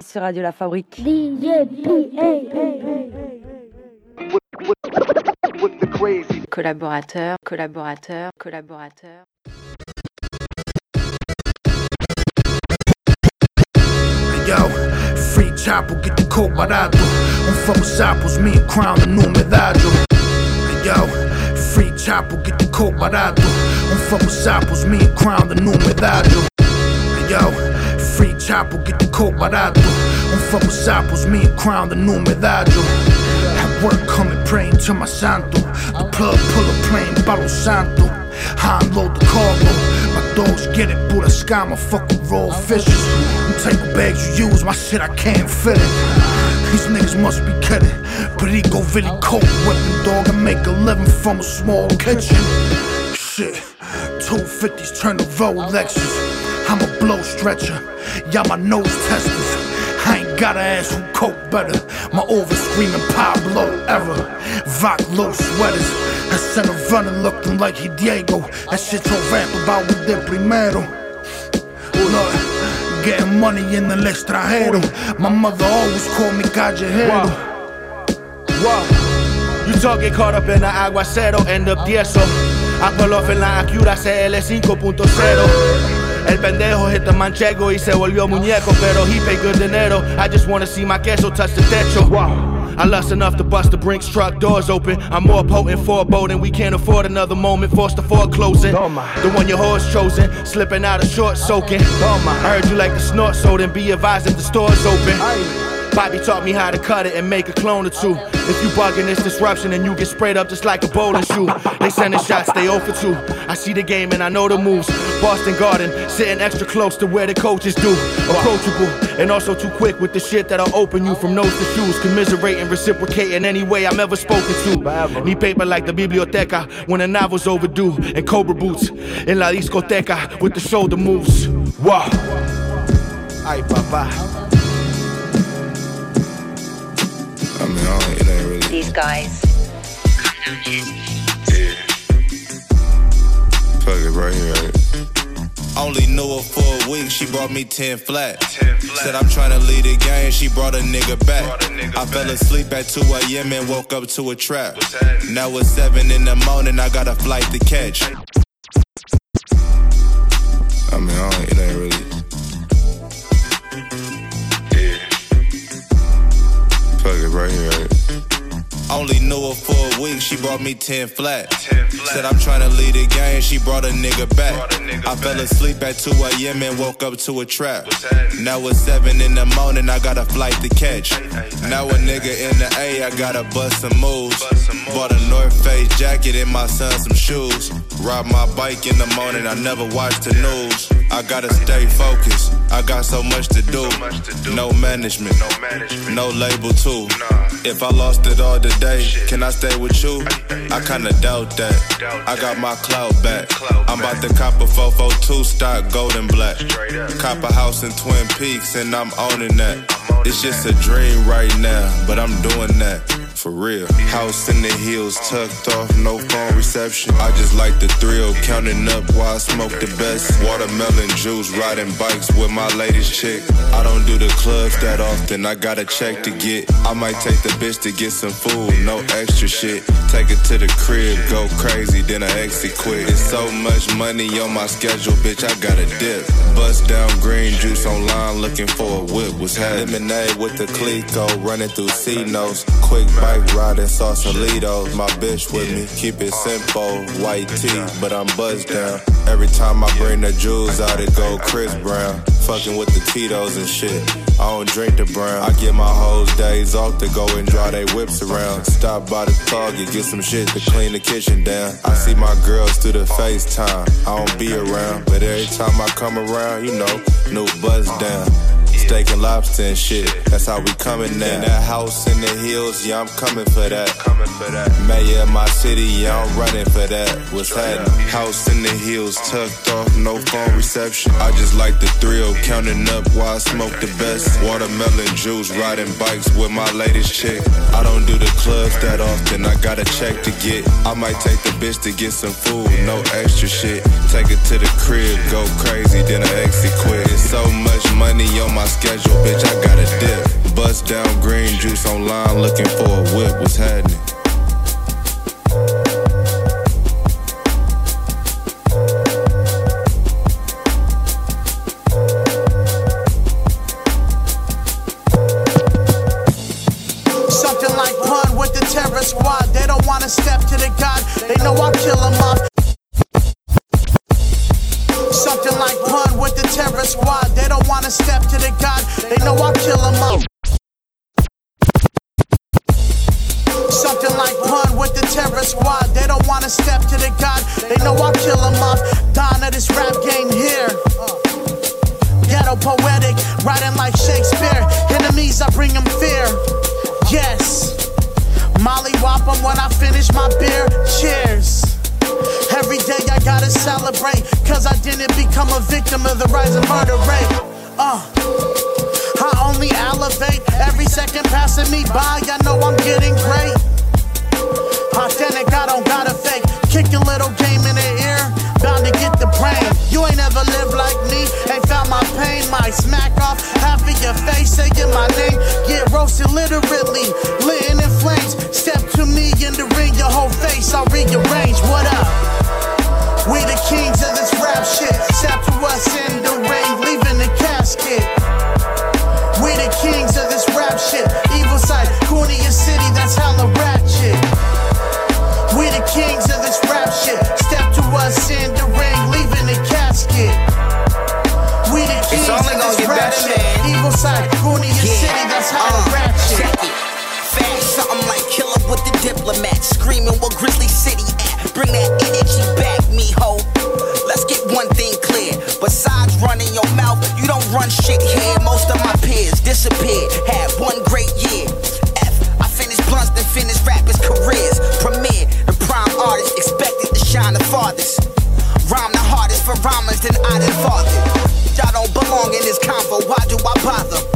Sur Radio La Fabrique. Collaborateur, collaborateur, collaborateur. Free chopper, get the coke barato. Un me crown, the new medallo. Yo, free chopper, get the coke barato. Un fuego sapos, me and crown, the new medallo. Yo, Free chopper, get the coke barato. Un fuego sapos, me and crown, the new medallo. At work, coming praying to my santo. The plug pull a plane, Palo Santo. I unload the cargo. My dogs get it, pura scama, fuck with raw fishes. Them type of bags you use, my shit, I can't fit it. These niggas must be kidding. Perico, really cold weapon, dog, I make a living from a small kitchen. Shit, 250s turn to Rolexes. I'm a blow stretcher, y'all my nose testers. I ain't gotta ask who coke better. My over screaming Pablo ever. Vac low sweaters. I sent a running looking like he Diego. That shit so rap about with the primero. Look, getting money in the extranjero. My mother always called me callejero. Wow. You talk get caught up in the aguacero, end up tieso. Aquel off en la Acura CL 5.0. El pendejo hit the manchego y se volvió muñeco, pero he paid good dinero. I just wanna see my queso touch the techo. Wow. I lust enough to bust the Brinks truck doors open. I'm more potent for a boat and we can't afford another moment. Forced to foreclosing. The one your horse chosen, slipping out of short soaking. I heard you like to snort, so then be advised if the store's open. Bobby taught me how to cut it and make a clone or two. If you bugging this disruption and you get sprayed up just like a bowling shoe. They sending shots, they 0 for 2. I see the game and I know the moves. Boston Garden, sitting extra close to where the coaches do. Approachable and also too quick with the shit that'll open you from nose to shoes. Commiserating, reciprocating any way I'm ever spoken to. Need paper like the biblioteca when the novel's overdue. And Cobra boots in la discoteca with the shoulder moves. Wow. Ay, papá. I mean, I don't, it ain't really. These guys. Yeah. Fuck it right here. Right? Only knew her for a week, she brought me 10 flat. 10 flat. Said I'm trying to lead a game, she brought a nigga back. A nigga I back. fell asleep at 2 a.m. and woke up to a trap. Now it's 7 in the morning, I got a flight to catch. I mean, I don't, it ain't really. Yeah. Fuck it right here. Only knew her for a week, she brought me 10 flat. 10 flat. Said I'm trying to lead a game, she brought a nigga back. A nigga I back. fell asleep at 2 a.m. and woke up to a trap. Now it's 7 in the morning, I got a flight to catch. Now a nigga in the A, I gotta bust some moves. Bought a North Face jacket and my son some shoes. Ride my bike in the morning, I never watch the news. I gotta stay focused. I got so much to do. No management, no label too. If I lost it all today, can I stay with you? I kinda doubt that. I got my clout back. I'm about to cop a 442 stock, golden black. Cop a house in Twin Peaks, and I'm owning that. It's just a dream right now, but I'm doing that for real. House in the hills, tucked off, no phone reception. I just like the thrill, counting up while I smoke the best. Watermelon juice, riding bikes with my latest chick. I don't do the clubs that often, I got a check to get. I might take the bitch to get some food, no extra shit. Take it to the crib, go crazy, then I exit quick. It's so much money on my schedule, bitch, I gotta dip. Bust down green juice online, looking for a whip. Was had lemonade with the Clico, running through C notes. Quick bite Bike riding Sausalitos, my bitch with me. Keep it simple, white tee, but I'm buzzed down. Every time I bring the jewels out, it go Chris Brown. Fucking with the Tito's and shit. I don't drink the brown. I get my hoes days off to go and draw they whips around. Stop by the Target, get some shit to clean the kitchen down. I see my girls through the FaceTime. I don't be around, but every time I come around, you know, new buzz down. Steak and lobster and shit. That's how we coming now. That house in the hills, yeah, I'm coming for that. Coming for that. Mayor of my city, yeah, I'm running for that. What's happening? House in the hills, tucked off, no phone reception. I just like the thrill, counting up while I smoke the best. Watermelon juice, riding bikes with my latest chick. I don't do the clubs that often, I got a check to get. I might take the bitch to get some food, no extra shit. Take it to the crib, go crazy, then I exit quit. It's so much money on my schedule, bitch, I gotta dip. Bust down green juice online, looking for a whip. What's happening? Something like pun with the terror squad. They don't wanna step to the god. They know I'll kill them I'll kill them off. Something like pun with the terror squad. They don't wanna step to the god. They know I'll kill them off. Of this rap game here. Ghetto poetic, writing like Shakespeare. Enemies, I bring them fear. Yes. Molly whop 'em when I finish my beer. Cheers. Every day I gotta celebrate, cause I didn't become a victim of the rising murder rate. Second passing me by. I know I'm getting great. Authentic, I don't gotta fake. Kick a little game in the ear, bound to get the brain. You ain't ever lived like me, ain't found my pain. Might smack off half of your face, saying my name. Get roasted literally, lit in flames. Step to me in the ring, your whole face I'll rearrange. What up? We the kings of this rap shit. Step to us in Screaming where Grizzly City at. Bring that energy back, me ho. Let's get one thing clear. Besides running your mouth, you don't run shit here. Most of my peers disappeared. Had one great year. F, I finished blunts, then finished rappers' careers. Premiere, the prime artist expected to shine the farthest. Rhyme the hardest for rhymers than I did father. Y'all don't belong in this convo, why do I bother?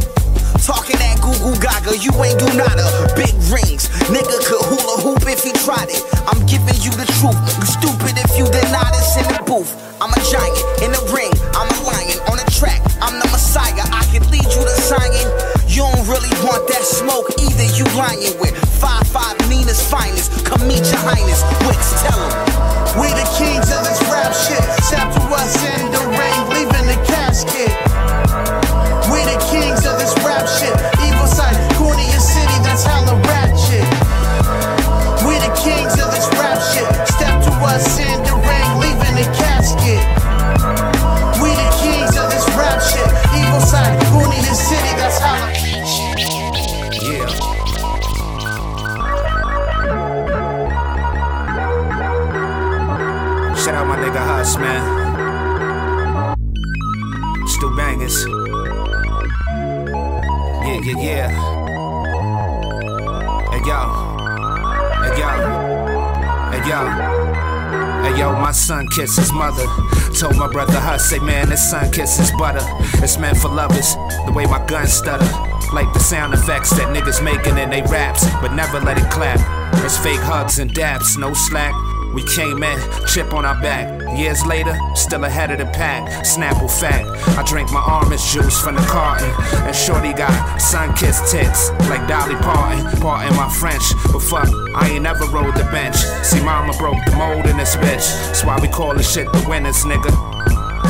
Gaga, you ain't do nada. Big rings, nigga could hula hoop if he tried it. I'm giving you the truth. You stupid if you deny this in the booth. I'm a giant in the ring, I'm a lion on the track. I'm the messiah, I can lead you to Zion. You don't really want that smoke either, you lying with. 5-5 Nina's finest, come meet your highness. Wicks, tell him. Kissed his mother. Told my brother Huss, say man, this son kisses butter. It's meant for lovers. The way my gun stutter. Like the sound effects that niggas making in they raps, but never let it clap. It's fake hugs and dabs, no slack. We came in, chip on our back. Years later, still ahead of the pack. Snapple fat. I drink my orange juice from the carton. And Shorty got sun kissed tits, like Dolly Parton. Pardon my French, but fuck, I ain't never rode the bench. See, mama broke the mold in this bitch. That's why we call this shit the winners, nigga.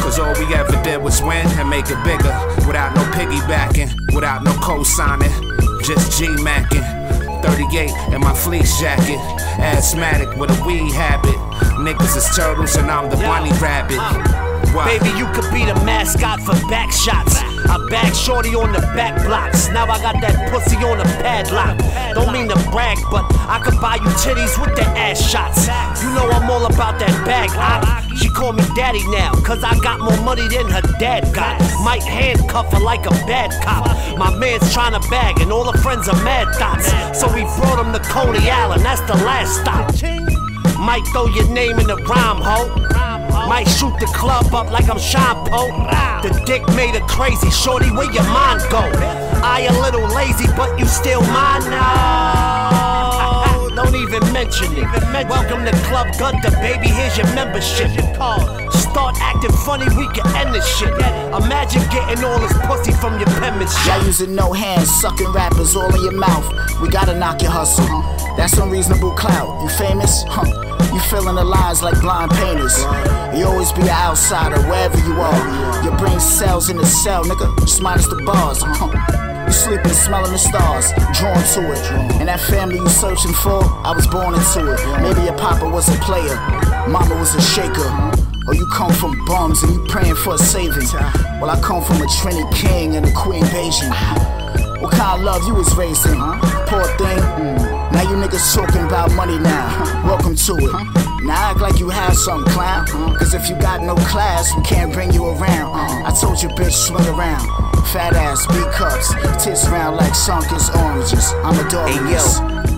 Cause all we ever did was win and make it bigger. Without no piggybacking, without no co-signing. Just G-macking. 38 in my fleece jacket. Asthmatic with a weed habit. Niggas is turtles and I'm the bunny rabbit. Baby, you could be the mascot for back shots. I bag shorty on the back blocks. Now I got that pussy on the padlock. Don't mean to brag, but I could buy you titties with the ass shots. You know I'm all about that bag. I, she call me daddy now, cause I got more money than her dad got. Might handcuff her like a bad cop. My man's trying to bag, and all her friends are mad thoughts. So we brought him to Coney Island, that's the last stop. Might throw your name in the rhyme, ho. Might shoot the club up like I'm Sean Poe. The dick made her crazy, shorty, where your mind go? I a little lazy, but you still mine now. Don't even mention it. Welcome to Club Gunter, baby. Here's your membership. Start acting funny, we can end this shit. Imagine getting all this pussy from your penmanship. Y'all using no hands, sucking rappers all in your mouth. We gotta knock your hustle. That's unreasonable clout. You famous? Huh. You filling the lines like blind painters. You always be an outsider wherever you are. Your brain cells in the cell, nigga. Just minus the bars. Huh. You sleeping, smelling the stars, drawn to it. And that family you searching for, I was born into it. Maybe your papa was a player, mama was a shaker. Or you come from bums and you praying for a saving. Well, I come from a Trinity King and a Queen Beijing. What kind of love you was raised in? Poor thing. Now you niggas talking about money now. Welcome to it. Now act like you have some clown. Uh. Cause if you got no class, we can't bring you around. Uh. I told you, bitch, swing around. Fat ass, big cups, tits round like Sunkist oranges. I'm a dog. Hey yo,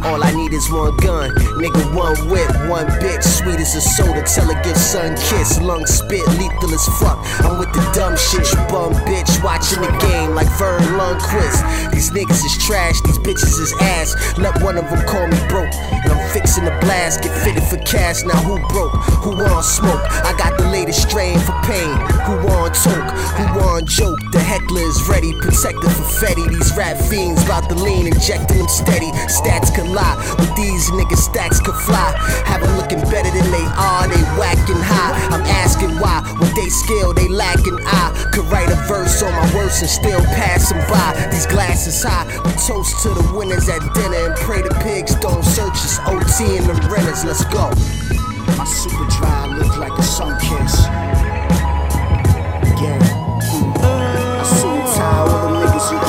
all I need is one gun. Nigga, one whip, one bitch. Sweet as a soda, tell her give sun kiss. Lung spit, lethal as fuck. I'm with the dumb shit, you bum bitch. Watching the game like Verne Lundquist. These niggas is trash, these bitches is ass. Let one of them call me broke. Fixing the blast, get fitted for cash. Now who broke? Who want smoke? I got the latest strain for pain. Who want toke? Who want joke? The heckler is ready, protected for Fetty. These rap fiends about to lean, injecting them steady. Stats can lie, with these niggas stacks could fly. Have them looking better than they are, they whacking high. I'm asking why, with they skill, they lacking. I write a verse on my worst and still pass them by. These glasses high, we toast to the winners at dinner and pray the pigs don't search us. OT and the renters, let's go. My super dry look like a sun kiss. Yeah. I suit tie all them niggas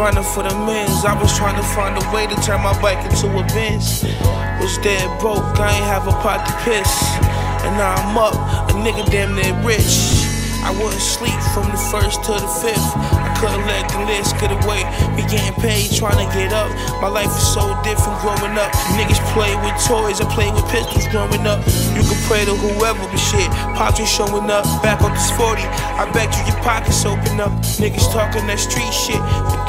grinding for the men's. I was trying to find a way to turn my bike into a Benz. Was dead broke, I ain't have a pot to piss. And now I'm up, a nigga damn near rich. I wouldn't sleep from the first to the fifth. I couldn't let the list get away. Be getting paid, trying to get up. My life is so different growing up. Niggas play with toys, I play with pistols growing up. You can pray to whoever, but shit, pops ain't showing up. Back on this 40, I bet you your pockets open up. Niggas talking that street shit,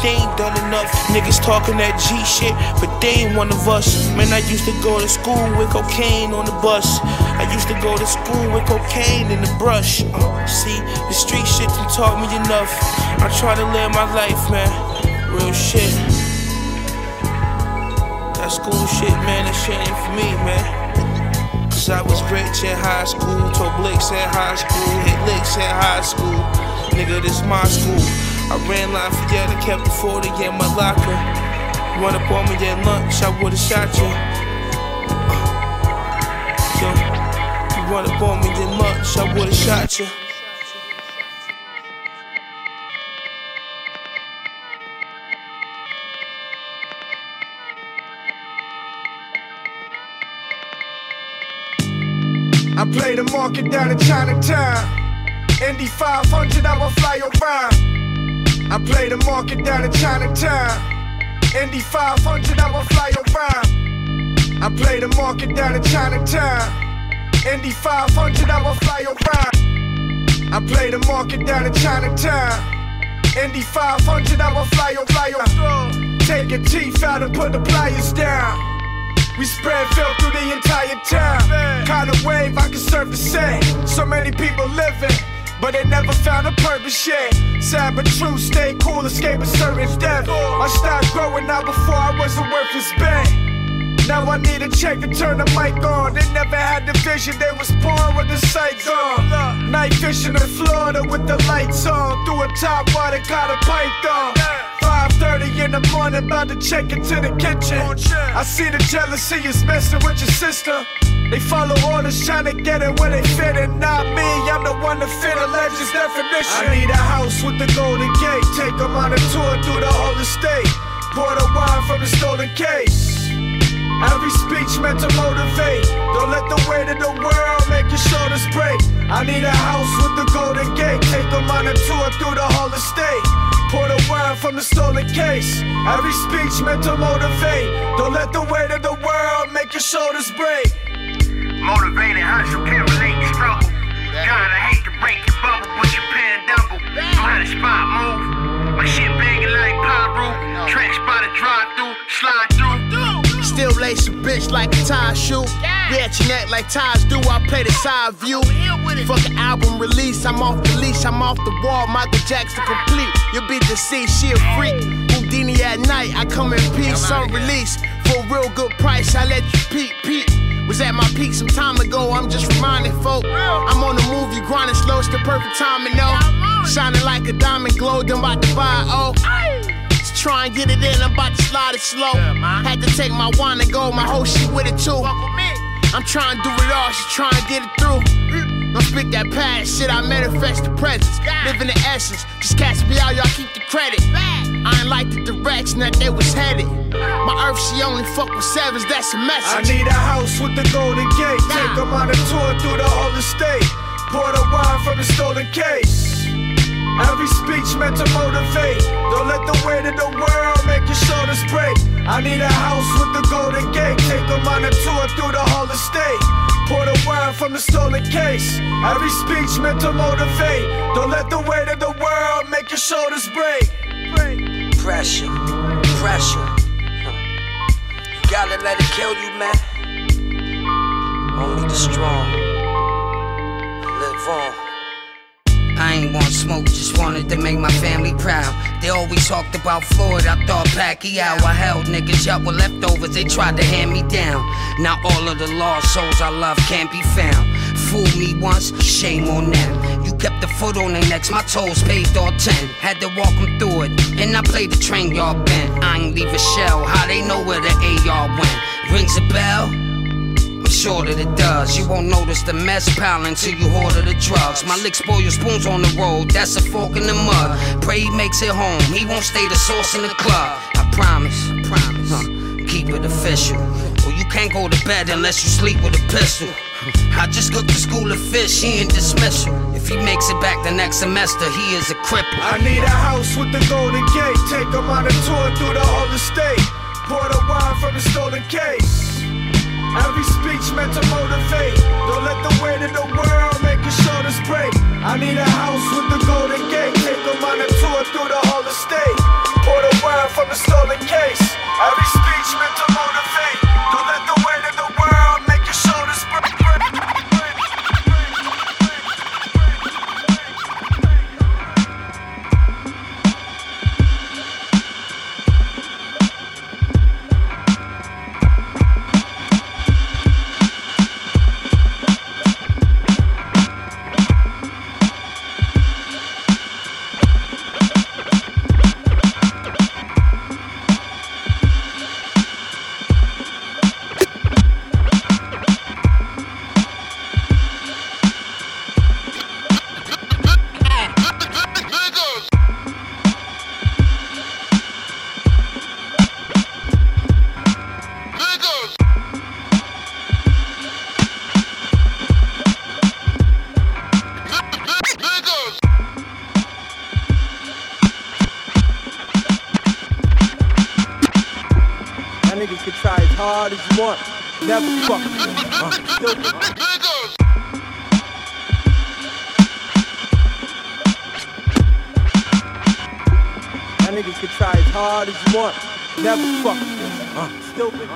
they ain't done enough. Niggas talking that G shit, but they ain't one of us. Man, I used to go to school with cocaine on the bus. I used to go to school with cocaine in the brush. Uh, see, the street shit done taught me enough. I try to live my life, man. Real shit. That school shit, man, that shit ain't for me, man. Cause I was rich in high school, told blicks in high school, hit licks in high school. Nigga, this my school. I ran Lafayette, I kept the 40 in my locker. Run up on me at lunch, I would've shot uh, you. Yo, you run up on me at lunch, I would've shot you. I play the market down in Chinatown. Indy 500, I will fly around. I play the market down in Chinatown. Indy 500, I'ma fly around. I play the market down in Chinatown. Indy 500, I'ma fly around. I play the market down in Chinatown. Indy 500, I'ma fly fly around. Take your teeth out and put the pliers down. We spread filth through the entire town. Kind of wave I can surf the same. So many people living but they never found a purpose yet. Sad but true, stay cool, escape a certain death. I started growing out before I wasn't worth his bang. Now I need a check to turn the mic on. They never had the vision, they was born with the sights on. Night fishing in Florida with the lights on. Through a top water, got a python. 5.30 in the morning, about to check into the kitchen. I see the jealousy is messing with your sister. They follow orders trying to get it where they fit it. Not me, I'm the one to fit a legend's definition. I need a house with the golden gate. Take them on a tour through the whole estate. Pour the wine from the stolen case. Every speech meant to motivate. Don't let the weight of the world make your shoulders break. I need a house with the golden gate. Take them on a tour through the whole estate. Pour the wine from the stolen case. Every speech meant to motivate. Don't let the weight of the world make your shoulders break. Motivated hustle, can't relate to struggle. Kinda hate to break your bubble, but you paying double. Know how the spot move. My shit banging like Pyro. Track spot a drive through, slide through. Still lace a bitch like a tie shoe. At your neck like ties do. I play the side view. Fuck an album release. I'm off the leash. I'm off the wall. Michael Jackson complete. You'll be deceased. She a freak. Houdini at night. I come in peace. Unreleased. For a real good price. I let you peep, peep. Was at my peak some time ago, I'm just reminding folk. I'm on the move, you grinding slow, it's the perfect timing, though. Shining like a diamond glow, then about to buy, oh. Try and get it in, I'm about to slide it slow. Had to take my wine and go, my whole shit with it too. I'm trying to do it all, she trying to get it through. Mm. Don't speak that past shit, I manifest the presence. Live in the essence, just catch me out, y'all keep the credit. I ain't like the direction that they was headed. My earth, she only fuck with sevens, that's a message. I need a house with the golden gate. Take them on a tour through the whole estate. Pour the wine from the stolen case. Every speech meant to motivate. Don't let the weight of the world make your shoulders break. I need a house with the golden gate. Take them on a tour through the whole estate. Pour the wine from the stolen case. Every speech meant to motivate. Don't let the weight of the world make your shoulders break. Pressure, pressure. You gotta let it kill you, man. Only the strong live on. I ain't want smoke, just wanted to make my family proud. They always talked about Floyd, I thought Pacquiao. I held niggas up with leftovers, they tried to hand me down. Now all of the lost souls I love can't be found. Fool me once, shame on them. You kept the foot on their necks, my toes paved all ten. Had to walk them through it, and I played the train y'all bent. I ain't leave a shell, how they know where the AR went. Rings a bell? Sure that it does. You won't notice the mess pile until you order the drugs. My lick spoil your spoons on the road, that's a fork in the mud. Pray he makes it home, he won't stay the source in the club. I promise, I promise. Huh. Keep it official. Or you can't go to bed unless you sleep with a pistol. I just cooked the school of fish, he in dismissal. If he makes it back the next semester, he is a cripple. I need a house with the golden gate. Take them on a tour through the whole estate. Pour the wine from the stolen case. Every speech meant to motivate. Don't let the weight of the world make your shoulders break. I need a house with the golden gate. Take them on a tour through the whole estate. Pour the wine from the stolen case. Every speech meant to motivate. Don't let the can try as hard as you want. Never fuck. Uh, Y'all niggas can try as hard as you want. Never fuck. Uh, stupid.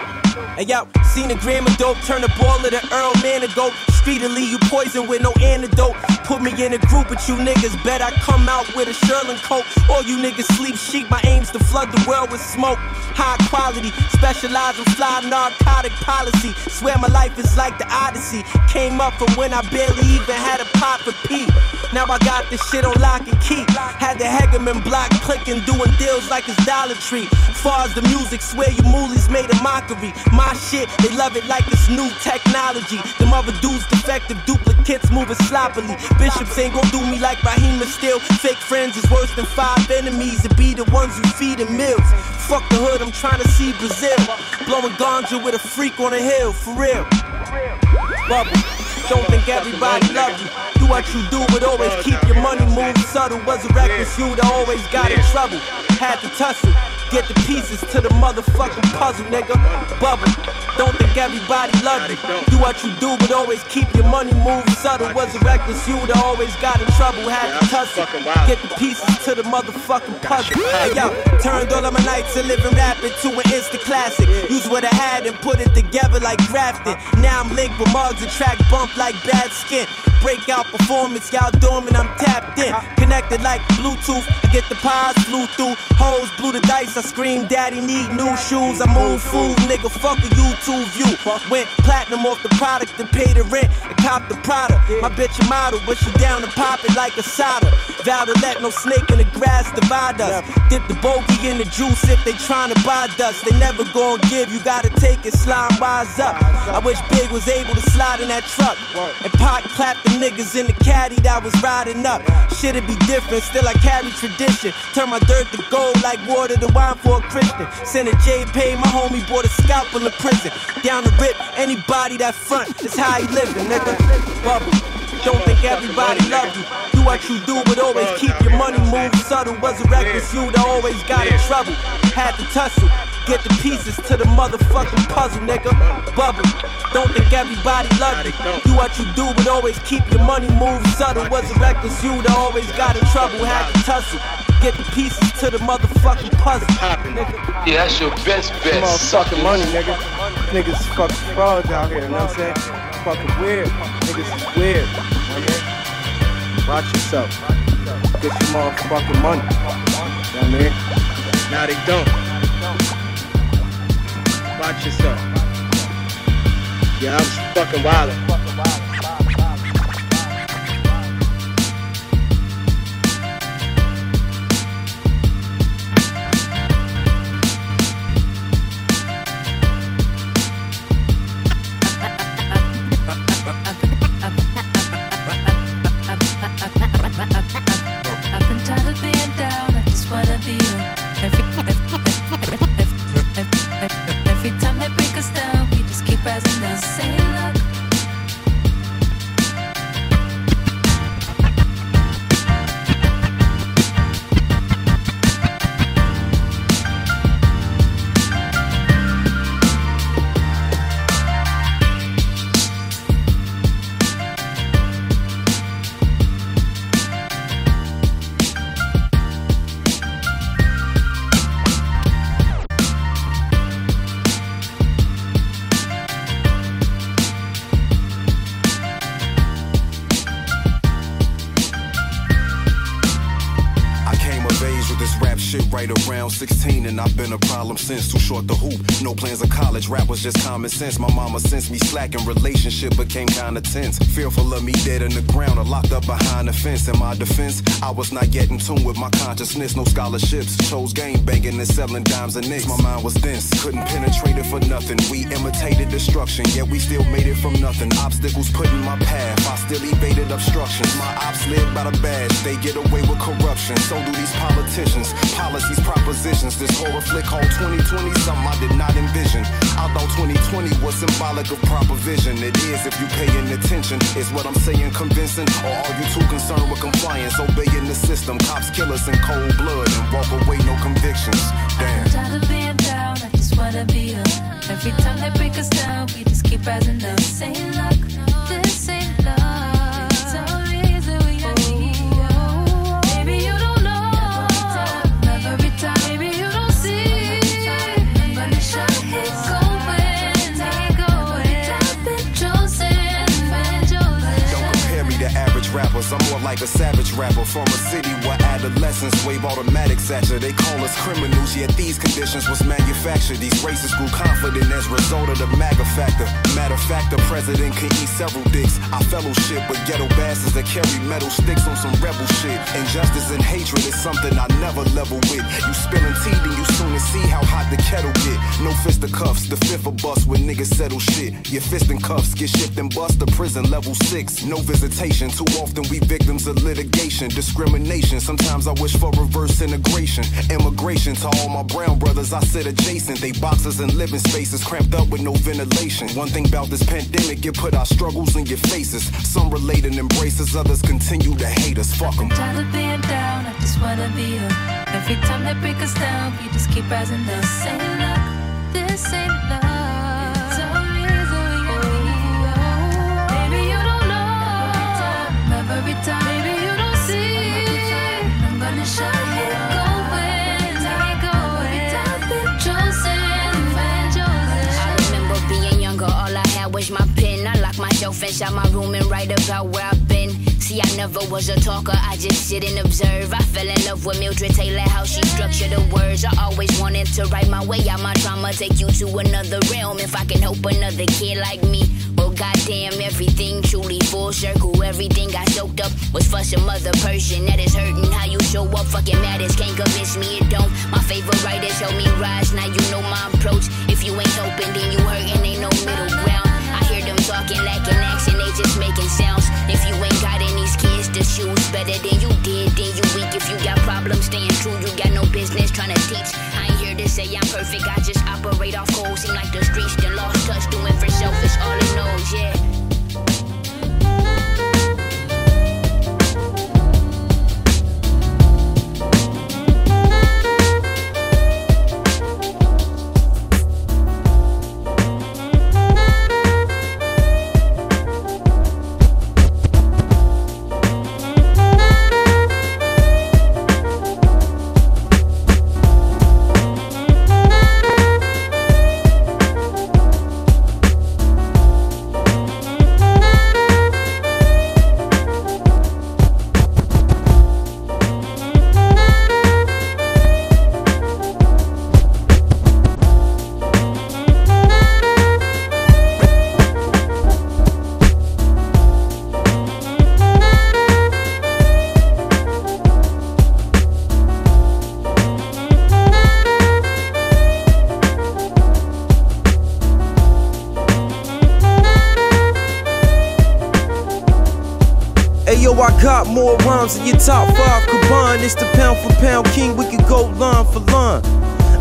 Hey yo, seen a gram of dope, turn the ball of the Earl man go. Speedily, you poison with no antidote. Put me in a group with you niggas, bet I come out with a shearling coat. All you niggas sleep sheep, my aim's to flood the world with smoke. High quality, specialize in fly narcotic policy. Swear my life is like the Odyssey. Came up from when I barely even had a pot for pee. Now I got this shit on lock and key. Had the Hegeman block clicking, doing deals like it's Dollar Tree. Far as the music, swear you moolies made a mockery. My shit, they love it like it's new technology. Them other dudes defective duplicates moving sloppily. Bishops ain't gon' do me like Raheem still. Fake friends is worse than five enemies. It be the ones who feed in meals. Fuck the hood, I'm trying to see Brazil. Blowing ganja with a freak on a hill, for real. Bubble. Don't think everybody love you. Do what you do, but always keep your money moving subtle. Was a reckless you that always got in trouble. Had to tussle. Get the pieces to the motherfucking puzzle, nigga. Bubble. Don't think everybody love you. Do what you do, but always keep your money moving subtle. Was a reckless you that always got in trouble. Had to tussle. Get the pieces to the motherfucking puzzle. Hey yo, turned all of my nights of living rapid to an instant classic. Use what I had and put it together like grafting. Now I'm linked with mugs and track bump like bad skin. Breakout performance, y'all dormant, I'm tapped in. Connected like Bluetooth, I get the pies flew through. Hoes blew the dice, I scream, Daddy need new shoes. I move food, nigga, fuck a YouTube view. Went platinum off the product and paid the rent and cop the product. My bitch a model, but she down to pop it like a soda. Vow to let no snake in the grass divide us. Dip the bogey in the juice if they tryna buy dust. They never gon' give, you gotta take it, slime wise up. I wish Big was able to slide in that truck and pot clapped the niggas in the caddy that was riding up. Shit'd be different, still I carry tradition. Turn my dirt to gold like water to wine for a Christian. Send a JPay, my homie bought a scalpel in prison. Down the rip, anybody that front, is how he living, nigga. Bubble. Don't think everybody love you. Do what you do, but always keep your money moving subtle. Was a reckless you that always got in trouble. Had to tussle. Get the pieces to the motherfucking puzzle, nigga. Bubble. Don't think everybody love you. Do what you do, but always keep your money moving subtle. Was a reckless you that always got in trouble. Had to tussle. Get the pieces to the motherfucking puzzle, nigga. Yeah, that's your best bet. Motherfucking money, nigga. Niggas fucking frauds out here, you know what I'm saying? Fucking weird. Niggas is weird. Watch yourself. Get your motherfucking money. You know what I mean? Now they don't. Watch yourself. Yeah, I'm fucking wildin'. 16, and I've been a problem since. Too short to hoop, no plans of college. Rap was just common sense. My mama sensed me slacking, relationship became kinda tense. Fearful of me dead in the ground or locked up behind the fence. In my defense, I was not yet in tune with my consciousness. No scholarships, chose game banging and selling dimes and nicks. My mind was dense, couldn't penetrate it for nothing. We imitated destruction, yet we still made it from nothing. Obstacles put in my path, I still evaded obstructions. My ops live by the badge, they get away with corruption. So do these politicians, policies, propositions. This horror flick called 2020, something I did not envision. Although 2020 was symbolic of proper vision, it is if you paying attention. Is what I'm saying convincing? Or are you too concerned with compliance, obeying the system? Cops kill us in cold blood and walk away, no convictions. Damn. I wanna be on. Every time they break us down, we just keep rising up. Ain't rappers. I'm more like a savage rapper from a city where adolescents wave automatics at you. They call us criminals, yet these conditions was manufactured. These races grew confident as a result of the MAGA factor. Matter of fact, the president can eat several dicks. I fellowship with ghetto bastards that carry metal sticks on some rebel shit. Injustice and hatred is something I never level with. You spilling tea, then you soon to see how hot the kettle get. No fisticuffs, the fifth of bust when niggas settle shit. Your fist and cuffs get shipped and bust to prison level six. No visitation, too often we victims of litigation, discrimination. Sometimes I wish for reverse integration. Immigration to all my brown brothers, I sit adjacent. They boxes and living spaces cramped up with no ventilation. One thing about this pandemic, it put our struggles in your faces. Some relate and embraces, others continue to hate us. Fuck 'em. Tired of being down, I just wanna be up. Every time they break us down, we just keep rising up. This ain't luck, this ain't love. Myself inside my room and write about where I've been. See, I never was a talker, I just sit and observe. I fell in love with Mildred Taylor, how she structured the words. I always wanted to write my way out my trauma, take you to another realm. If I can help another kid like me, oh goddamn, everything truly full circle. Everything I soaked up was for some other person that is hurting. How you show up fucking matters, can't convince me it don't. My favorite writers help me rise, now you know my approach. If you ain't helping, then you hurting, ain't no middle ground. Talking, lacking action, they just making sounds. If you ain't got any kids to choose better than you did, then you weak. If you got problems staying true, you got no business trying to teach. I ain't here to say I'm perfect, I just operate off code. Seem like the streets done lost touch, doing for selfish, all it knows, yeah. Rhymes than your top five combined. It's the pound for pound king, we can go line for line.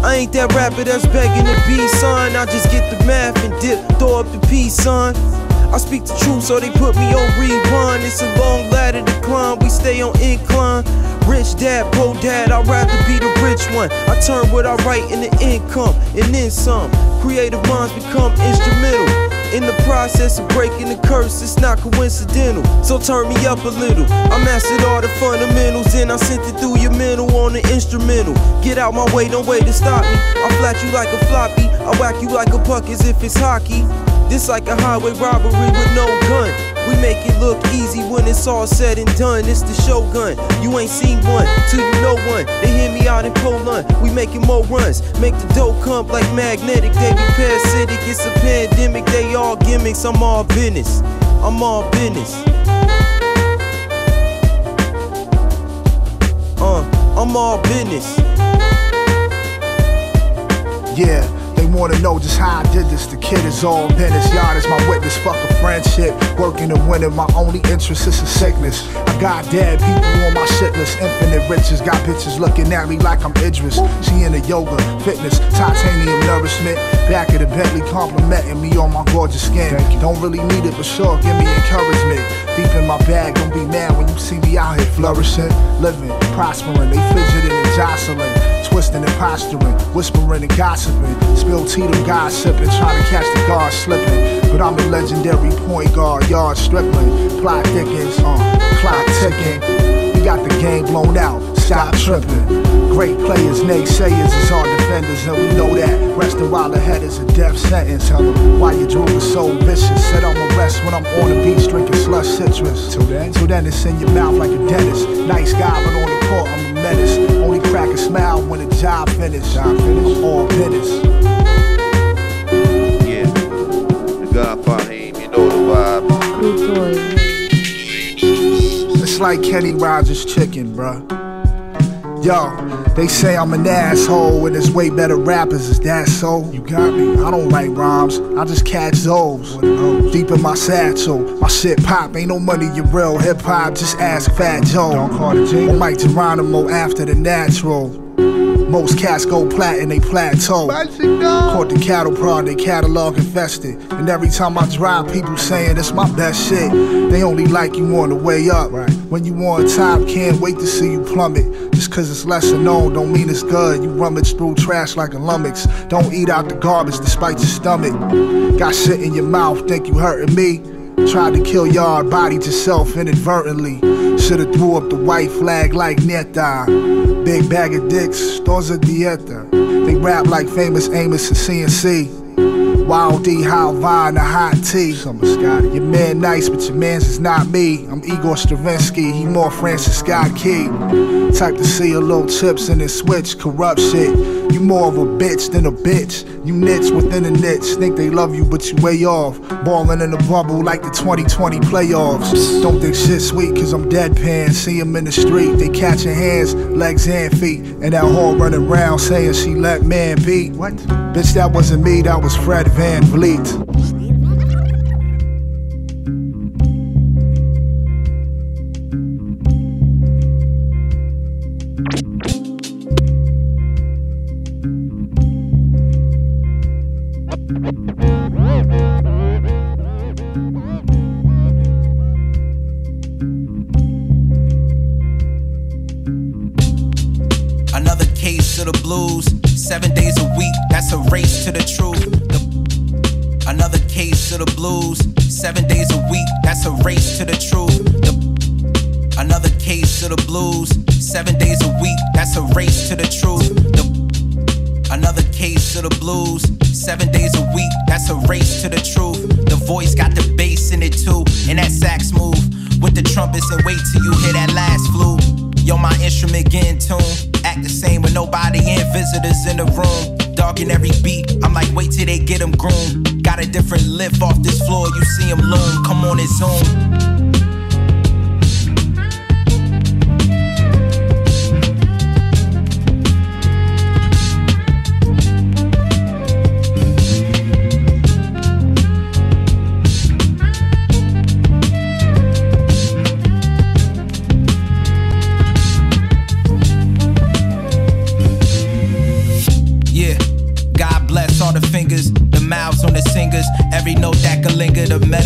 I ain't that rapper that's begging to be son. I just get the math and dip, throw up the peace, son. I speak the truth, so they put me on rewind. It's a long ladder to climb, we stay on incline. Rich dad, poor dad, I'd rather be the rich one. I turn what I write into income and then some. Creative minds become instrumental. In the process of breaking the curse, it's not coincidental. So turn me up a little. I mastered all the fundamentals, and I sent it through your mental on the instrumental. Get out my way, don't wait to stop me. I flat you like a floppy, I whack you like a puck as if it's hockey. This like a highway robbery with no gun. Look easy when it's all said and done. It's the shogun. You ain't seen one till you know one. They hear me out in Poland. We making more runs. Make the dough come like magnetic. They be parasitic. It's a pandemic. They all gimmicks. I'm all business. I'm all business. Uh, I'm all business. Yeah, they wanna know just how I did this. The kid is all business. Y'all is my witness. Fuck a friendship. Working and winning. My only interest is a sickness. I got dead people on my shit list. Infinite riches. Got bitches looking at me like I'm Idris. She into yoga, fitness, titanium nourishment. Back of the Bentley complimenting me on my gorgeous skin. Don't really need it, but sure, give me encouragement. Deep in my bag, don't be mad when you see me out here flourishing, living, prospering. They fidgeting and jostling, twisting and posturing, whispering and gossiping. Spill tea to gossiping, trying to catch the guard slipping. But I'm a legendary point guard, yard strickling. Plot thickens, uh, clock ticking. We got the game blown out, stop tripping. Great players, naysayers is our defenders, and we know that. Resting while ahead is a death sentence. Tell them why you drool is so vicious. Said I'ma rest when I'm on the beach drinking slush citrus. Till then, till then it's in your mouth like a dentist. Nice guy, but on the court I'm a menace. Only crack a smile when the job finish. Job finish. All business. Like Kenny Rogers chicken, bruh. Yo, they say I'm an asshole and there's way better rappers. Is that so? You got me. I don't write rhymes. I just catch those. Deep in my satchel. My shit pop. Ain't no money in real hip hop. Just ask Fat Joe. Don't call it Or Mike Geronimo after the natural. Most cats go plat and they plateau. Caught the cattle prod, they catalog infested. And every time I drive, people saying it's my best shit. They only like you on the way up. Right. When you on top, can't wait to see you plummet. Just cause it's lesser known, don't mean it's good. You rummage through trash like a lummox. Don't eat out the garbage despite your stomach. Got shit in your mouth, think you hurting me? Tried to kill yard, bodied yourself inadvertently. Shoulda threw up the white flag like Neta. Big bag of dicks, stores a dieta. They rap like famous Amos and CNC. Wild D, how Vine, a hot tea. Summer Scotty. Your man nice, but your man's is not me. I'm Igor Stravinsky, he more Francis Scott Key. Type to see a little chips in his switch, corrupt shit. You more of a bitch than a bitch. You niche within a niche, think they love you, but you way off. Ballin' in a bubble like the 2020 playoffs. Don't think shit sweet, cause I'm deadpan. See him in the street, they catching hands, legs and feet. And that whore running around saying she let man beat. What? Bitch, that wasn't me, that was Fred Van Vliet.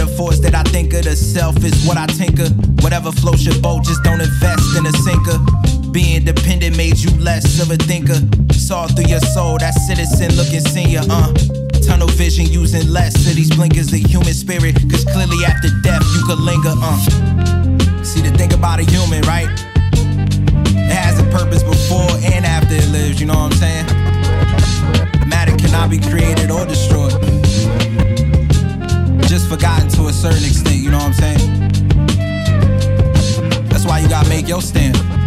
Metaphors that I think of, the self is what I tinker. Whatever floats your boat, just don't invest in a sinker. Being dependent made you less of a thinker. Saw through your soul, that citizen looking senior, uh. Tunnel vision using less of these blinkers, the human spirit. Cause clearly after death, you could linger, uh. See the thing about a human, right? It has a purpose before and after it lives, you know what I'm saying? Matter cannot be created or destroyed. Just forgotten to a certain extent, you know what I'm saying? That's why you gotta make your stand.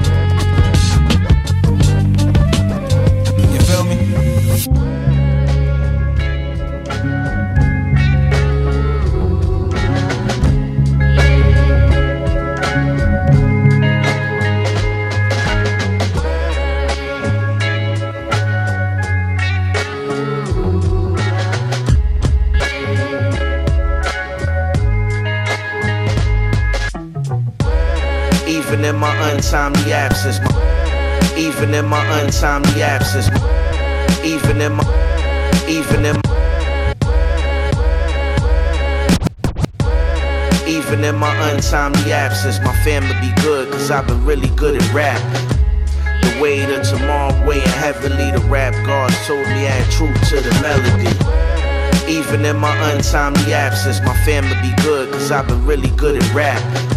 Untimely absence, even in my untimely absence, my, even in my, even in Even in my untimely absence, my family be good, cause I've been really good at rap. The way to tomorrow, in heavily. The rap gods told me add truth to the melody. Even in my untimely absence, my family be good, cause I've been really good at rap.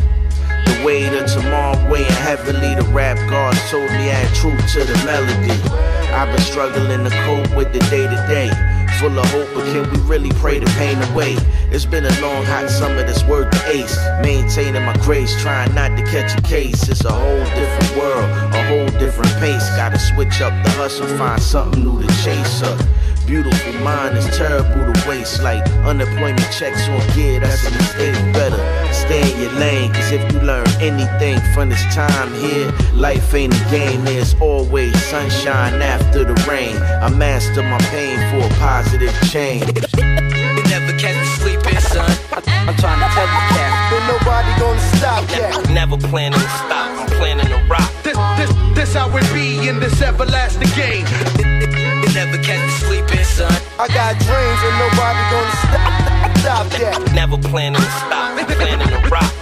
Weight of tomorrow weighing heavily, the rap gods told me add truth to the melody. I've been struggling to cope with the day to day. Full of hope, but can we really pray the pain away? It's been a long, hot summer that's worth the ace. Maintaining my grace, trying not to catch a case. It's a whole different world, a whole different pace. Gotta switch up the hustle, find something new to chase up. Beautiful mind is terrible to waste. Like unemployment checks on gear, that's a mistake. Better stay in your lane, cause if you learn anything from this time here, life ain't a game. There's always sunshine after the rain. I master my pain for a positive change. You never catch me sleeping, son. I'm trying to tell you, cat. Ain't nobody gonna stop that. Never planning to stop. I'm planning to rock. This, this, this how it be in this everlasting game. You never catch me sleeping, son. I got dreams and nobody gonna stop, stop that. Never planning to stop. Planning to rock.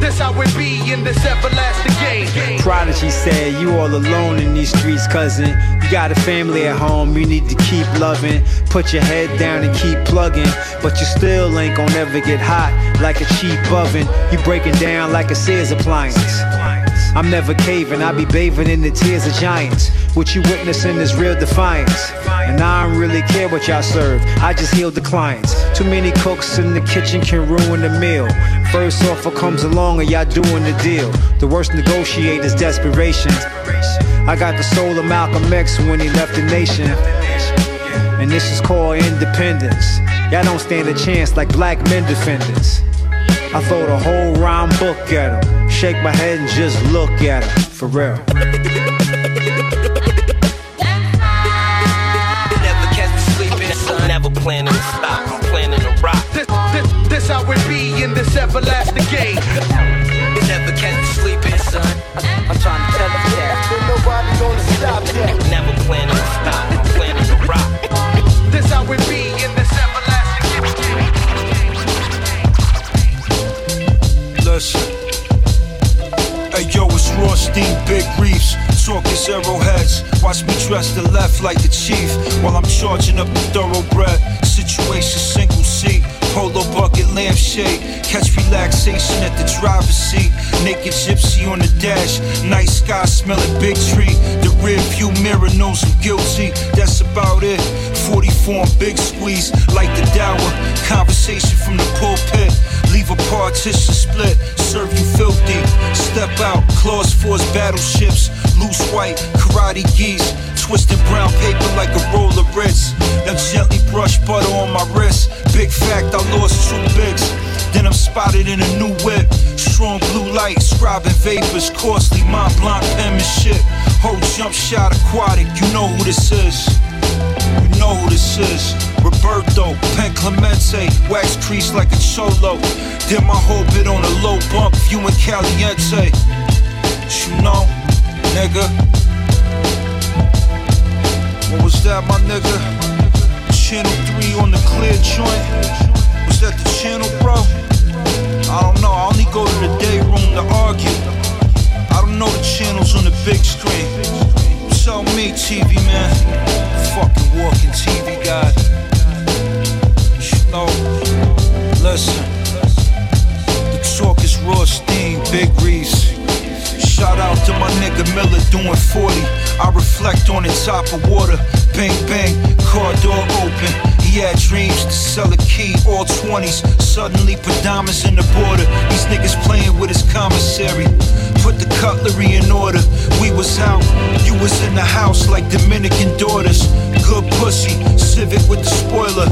This how it be in this everlasting game. Prodigy said, You all alone in these streets, cousin. You got a family at home, you need to keep loving. Put your head down and keep plugging. But you still ain't gonna ever get hot like a cheap oven. You breaking down like a Sears appliance. I'm never caving, I be bathing in the tears of giants. What you witnessing is real defiance. And I don't really care what y'all serve, I just heal the clients. Too many cooks in the kitchen can ruin the meal. First offer comes along and y'all doing the deal. The worst negotiator's desperation. I got the soul of Malcolm X when he left the nation. And this is called independence. Y'all don't stand a chance like black men defendants. I throw the whole rhyme book at him. Shake my head and just look at him. For real. You never catch me sleeping, son. Never planning to stop. I'm planning to rock. This, this, this how it be in this everlasting game. Dress the left like the chief while I'm charging up the thoroughbred. Situation single seat, polo bucket lampshade. Catch relaxation at the driver's seat. Naked gypsy on the dash, night sky smelling big tree. The rear view mirror knows I'm guilty. That's about it. 44 and big squeeze like the dower. Conversation from the pulpit. Leave a partition split, serve you filthy. Step out, claws force battleships. Loose white, karate geese. Twisting brown paper like a roll of Ritz. Now gently brush butter on my wrist. Big fact, I lost two bigs. Then I'm spotted in a new whip. Strong blue light, scribing vapors. Costly Mont Blanc penmanship. Whole jump shot aquatic, you know who this is. You know who this is. Roberto, Pen Clemente, wax crease like a cholo. Did my whole bit on a low bump, viewing Caliente. You know, nigga. What was that, my nigga? Channel 3 on the clear joint. Was that the channel, bro? I don't know. I only go to the day room to argue. I don't know the channels on the big screen. Tell me, TV man. Fucking walking TV guy. You listen. The talk is Rothstein, Big Reese. Shout out to my nigga Miller doing 40. I reflect on the top of water. Bang, bang, car door open. He had dreams to sell a key, all 20s. Suddenly, diamonds in the border. These niggas playing with his commissary. Put the cutlery in order. Was out, you was in the house like Dominican daughters. Good pussy, Civic with the spoiler.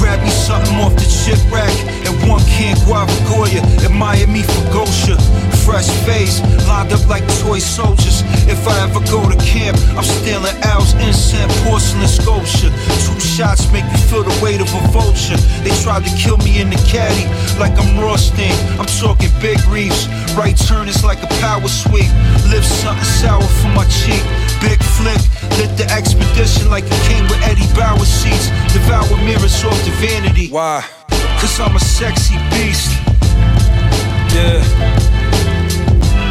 Grab me something off the chip rack and one can Guava Goya. Admire me for Gosha. Fresh face, lined up like toy soldiers. If I ever go to camp, I'm stealing Al's incense, porcelain sculpture. Two shots make me feel the weight of a vulture. They tried to kill me in the caddy like I'm Rothstein. I'm talking big reefs. Right turn is like a power sweep. Lift something sour from my cheek. Big flick, lit the expedition like a king with Eddie Bauer seats. Devour mirrors off the vanity. Why? Cause I'm a sexy beast. Yeah.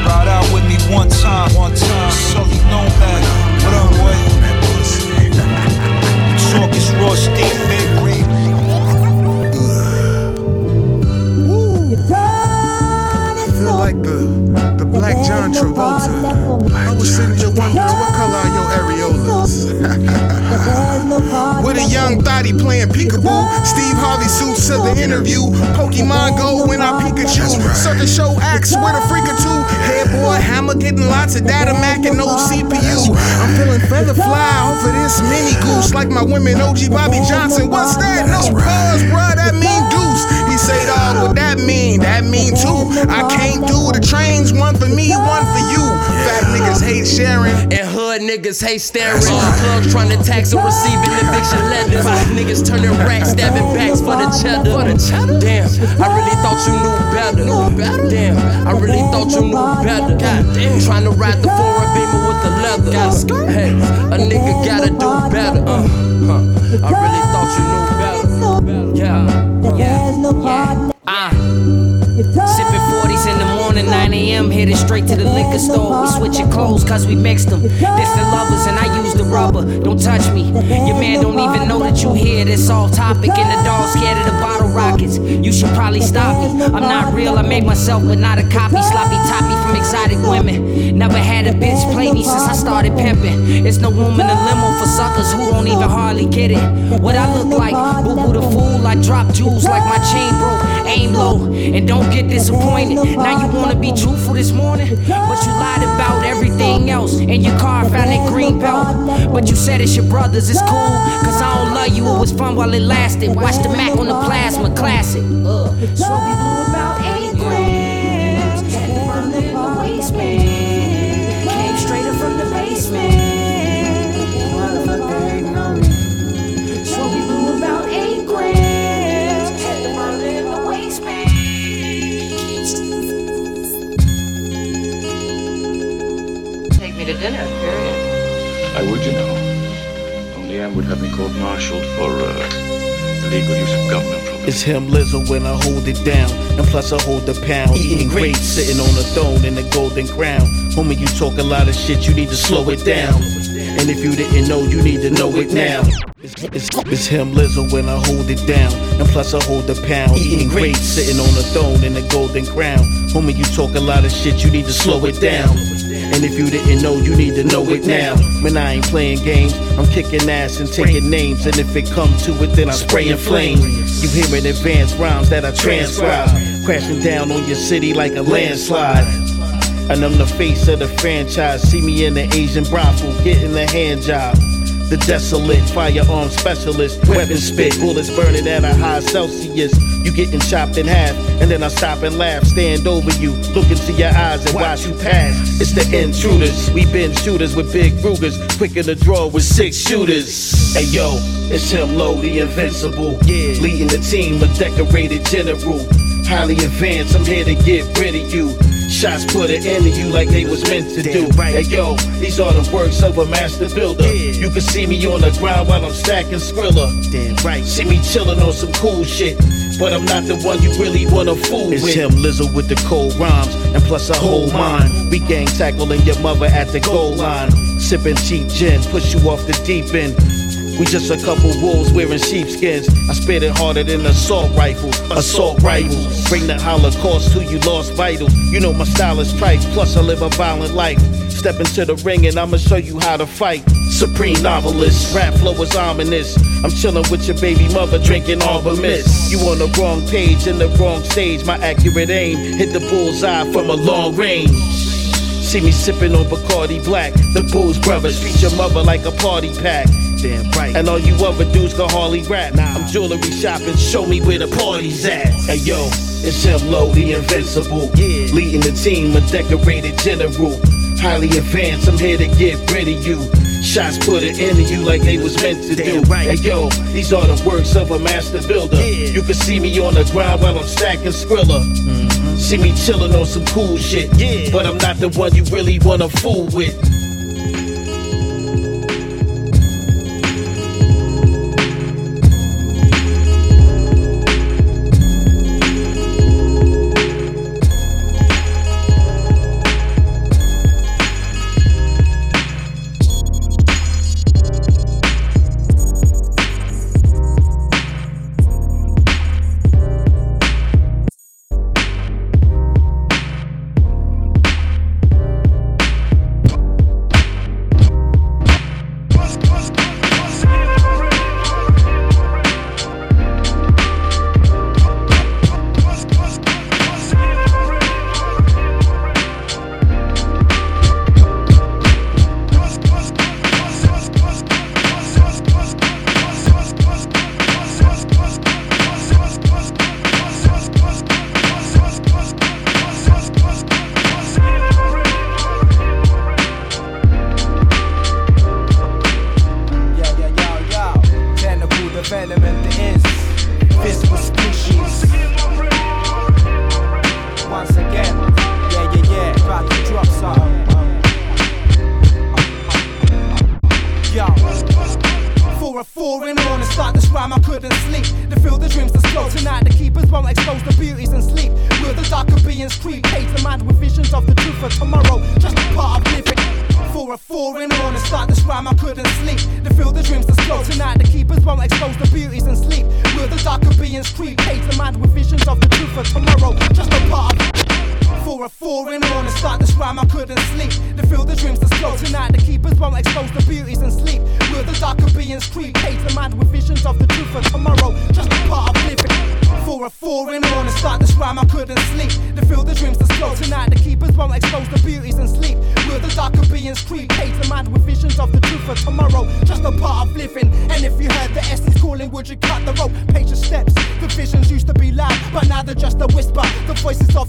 Ride out with me one time, one time. Sully that. What up, boy? Talk is raw, steep, big like the the black John Travolta. I was sending you one what color are your areolas. With a young thotty playing peekaboo, Steve Harvey suits to the interview. Pokemon Go when I Pikachu, Circus Show acts with a freak or two. Headboy hammer getting lots of data Mac and no CPU. I'm feeling feather fly over this mini goose like my women OG Bobby Johnson. What's that? No buzz, bro. That means say, dog, what that mean? That mean two. I can't do the trains. One for me, one for you. Fat niggas hate sharing. And hood niggas hate staring. Plugs trying to tax or receiving eviction letters. Niggas turning racks, stabbing backs for the cheddar. Damn, I really thought you knew better. Damn, I really thought you knew better. Trying to ride the foreign beamer with the leather. Hey, a nigga gotta do better. Uh, huh. I really thought you knew better. Yeah, yeah, yeah. Ah. Sipping 40s in the morning, 9 a.m. Headed straight to the liquor store. We switching clothes cause we mixed them. Distant lovers and I use the rubber. Don't touch me. Your man don't even know that you here. This off topic and the dog scared of the bottle rockets. You should probably stop me. I'm not real, I make myself, but not a copy. Sloppy toppy from exotic women. Never had a bitch play me since I started pimping. It's no room in the limo for suckers who don't even hardly get it. What I look like, boo boo the fool. I drop jewels like my chain broke. Aim low and don't get disappointed. Now you wanna be truthful this morning, but you lied about everything else. In your car, found that green belt. But you said it's your brother's, it's cool. Cause I don't love you, it was fun while it lasted. Watch the Mac on the plasma, classic. Uh. So we blew about eight grams. Have me court-martialed for uh, illegal use of government property. It's him, Lizzo, when I hold it down. And plus, I hold the pound. Eating grapes, sitting on a throne in a golden crown. Homie, you talk a lot of shit, you need to slow it down. And if you didn't know, you need to know it now. It's, it's, it's him, Lizzo, when I hold it down. And plus, I hold the pound. Eating grapes, sitting on a throne in a golden crown. Homie, you talk a lot of shit, you need to slow it down. And if you didn't know, you need to know it now. Man, I ain't playing games. I'm kicking ass and taking names. And if it come to it, then I'm spraying flame. You hearing advanced rhymes that I transcribe. Crashing down on your city like a landslide. And I'm the face of the franchise. See me in the Asian brothel, getting the hand job. The desolate firearm specialist, weapon spit, bullets burning at a high Celsius. You getting chopped in half, and then I stop and laugh, stand over you, look into your eyes and watch you pass. It's the intruders, we been shooters with big Rugers, quick in the draw with six shooters. Hey yo, it's him, low, the invincible. Yeah, leading the team, a decorated general. Highly advanced, I'm here to get rid of you. Shots put it into you like they was meant to do. Hey yo, these are the works of a master builder. You can see me on the ground while I'm stacking Skrilla. Damn right. See me chillin' on some cool shit. But I'm not the one you really wanna fool it's with. It's him, Lizzo with the cold rhymes, and plus a whole mine. We gang tackling your mother at the goal line. Sipping cheap gin, push you off the deep end. We just a couple wolves wearing sheepskins. I spit it harder than assault rifles. Assault rifles. Bring the holocaust to you lost vitals. You know my style is tripe, plus I live a violent life. Step into the ring and I'ma show you how to fight. Supreme novelist, rap flow is ominous. I'm chilling with your baby mother, drinking Arbor Mist. You on the wrong page, in the wrong stage. My accurate aim hit the bullseye from a long range. See me sipping on Bacardi Black. The Bulls brothers treat your mother like a party pack. Damn right. And all you other dudes can hardly rap. Nah. I'm jewelry shopping, show me where the party's at. Hey yo, it's him, Low, the invincible. Yeah. Leading the team, a decorated general. Highly advanced, I'm here to get rid of you. Shots put it into you like they was meant to do. Right. Hey yo, these are the works of a master builder. Yeah. You can see me on the ground while I'm stacking Skrilla. Mm-hmm. See me chillin' on some cool shit. Yeah. But I'm not the one you really wanna fool with.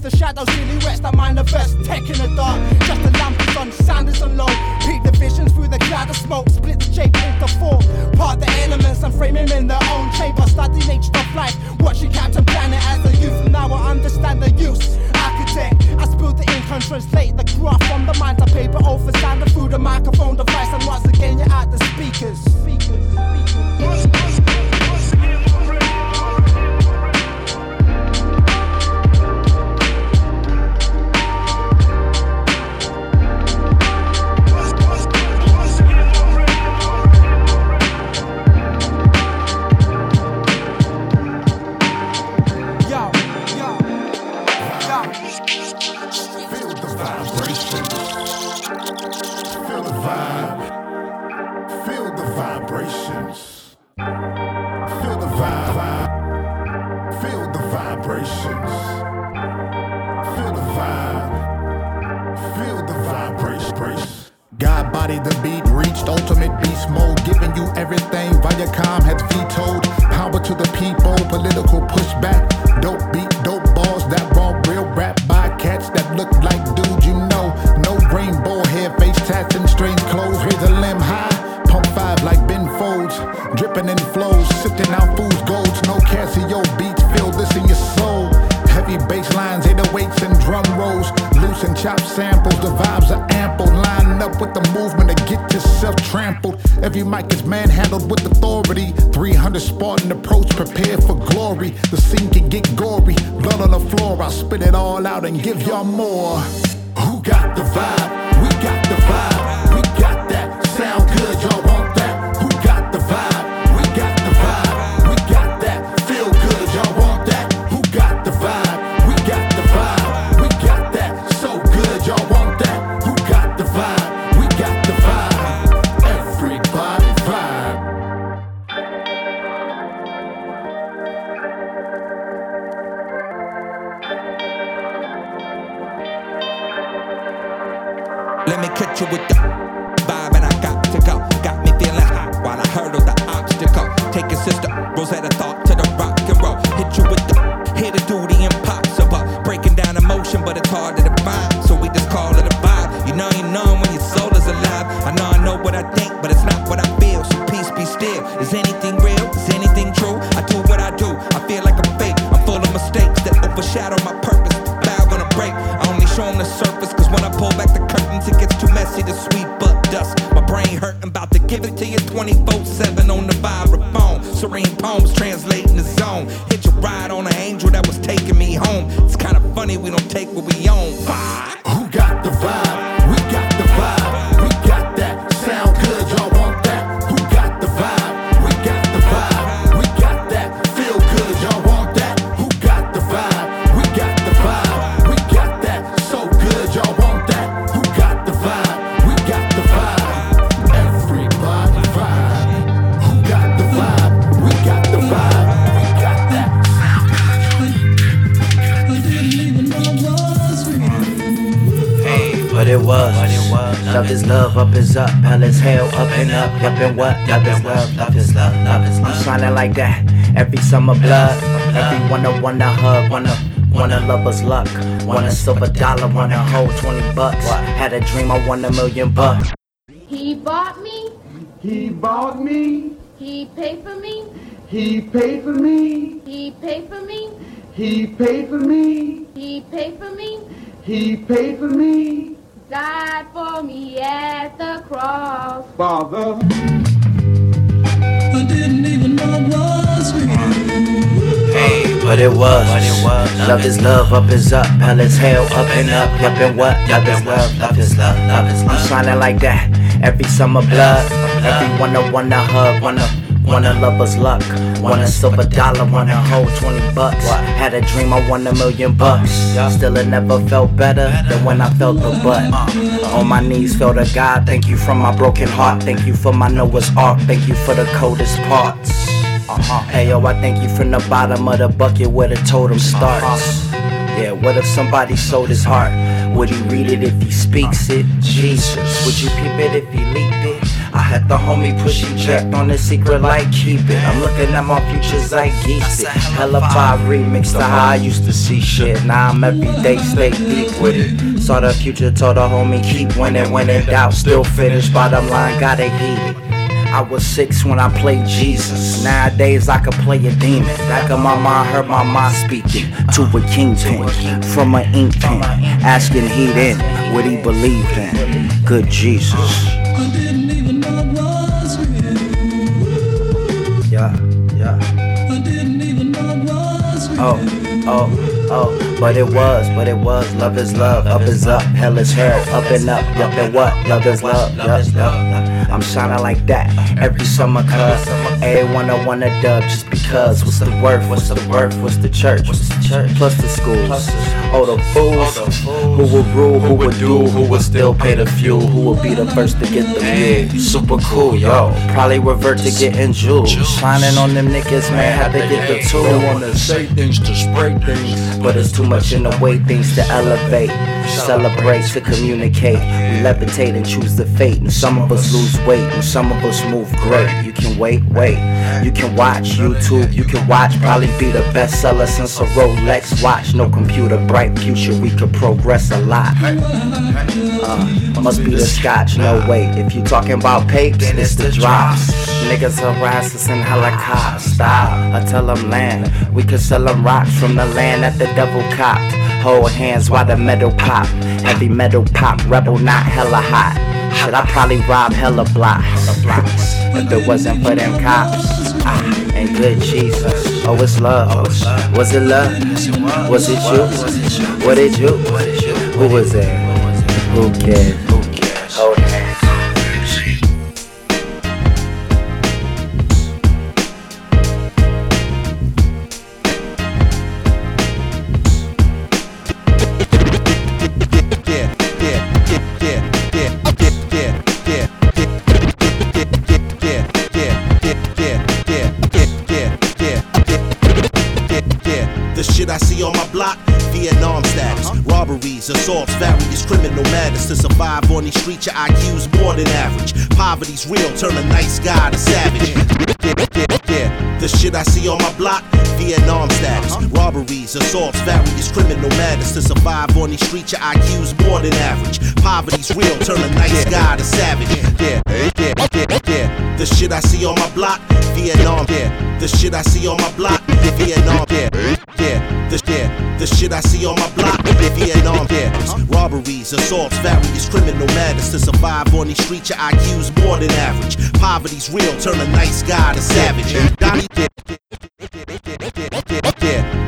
the shadows really rest, I manifest. Tech in the dark, piece of a dollar, wanna hold 20 bucks. Had a dream, I won a million bucks. He bought me. He bought me. He paid for me. He paid for me. He paid for me. He paid for me. He paid for me. He paid for me. Died for me at the cross. Father. I didn't even know what. But it was. It was. Love is love, up is up. Hell is hell, up and up. Up and what? Love is love, love is love, love is love. I'm shining like that. Every summer blood. Everyone I wanna hug, wanna. Wanna lover's luck, want a silver dollar, want a whole 20 bucks. Had a dream, I won a million bucks. Still, it never felt better than when I felt the butt. Uh. On my knees, felt to God, thank you for my broken heart. Thank you for my Noah's Ark, thank you for the coldest parts. Uh-huh. Hey yo, I thank you from the bottom of the bucket where the totem starts. Yeah, what if somebody sold his heart? Would he read it if he speaks it? Jesus, would you peep it if he leaked it? I had the homie push eject on the secret light, keep it. I'm looking at my future zeitgeist it. Hella five remix to how I used to see shit. Now I'm everyday stay deep with it. Saw the future, told the homie keep winning when in doubt. Still finish, bottom line, gotta heat it. I was six when I played Jesus. Nowadays I could play a demon. Back of my mind, heard my mind speaking to a kingpin from an ink pen, asking he in what he believed in. Good Jesus. I didn't even know it was real. Yeah, yeah. I didn't even know it was oh, real. Oh, oh, oh. But it was, but it was. Love is love, up is up, hell is hell, up and up, up and what? Love is love, yup, yup. I'm shining like that every summer, cuz everyone I wanna dub just because. What's the worth? What's the worth? What's the church? What's the church? Plus the schools. Oh, the fools who will rule, who will do, who will still pay the fuel, who will be the first to get the view. Super cool, yo. Probably revert to getting jewels. Shining on them niggas, man, had to get the tool. They wanna say things to spray things. But it's too much in the way, things to elevate. Celebrate to communicate. We levitate and choose the fate. And some of us lose weight, and some of us move great. You can wait, wait. You can watch YouTube, you can watch. Probably be the bestseller since a Rolex watch. No computer, bright future, we could progress a lot. Uh, must be the scotch, no wait. If you talking about papes, it's the drops. Niggas harass us in helicopters. Stop, I tell them land. We could sell them rocks from the land that the devil copped. Hold hands while the metal pop. Heavy metal pop, rebel not hella hot. Should I probably rob hella blocks? If it wasn't for them cops. Ah, and good Jesus. Oh, it's love. Was it love? Was it you? What did you? Who was there? Who cares? Hold hands. Matters. To survive on these streets, your IQ's more than average. Poverty's real, turn a nice guy to savage. Yeah, yeah, yeah. The shit I see on my block, Vietnam status. Robberies, assaults, various criminal matters. To survive on these streets, your IQ's more than average. Poverty's real, turn a nice guy to savage. Yeah, yeah, yeah, yeah. The shit I see on my block, Vietnam. Yeah, the shit I see on my block, Vietnam. Yeah, the yeah, the shit I see on my block, Vietnam. Yeah, robberies, assaults, various criminal matters. To survive on these streets, your IQ's more than average. Poverty's real, turn a nice guy to savage. Yeah,